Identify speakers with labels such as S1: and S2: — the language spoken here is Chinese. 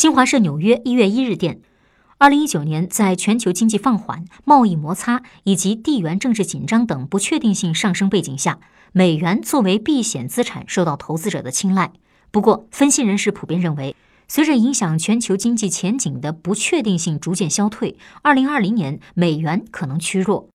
S1: 新华社纽约一月一日电二零一九年在全球经济放缓贸易摩擦以及地缘政治紧张等不确定性上升背景下美元作为避险资产受到投资者的青睐。不过分析人士普遍认为随着影响全球经济前景的不确定性逐渐消退二零二零年美元可能趋弱。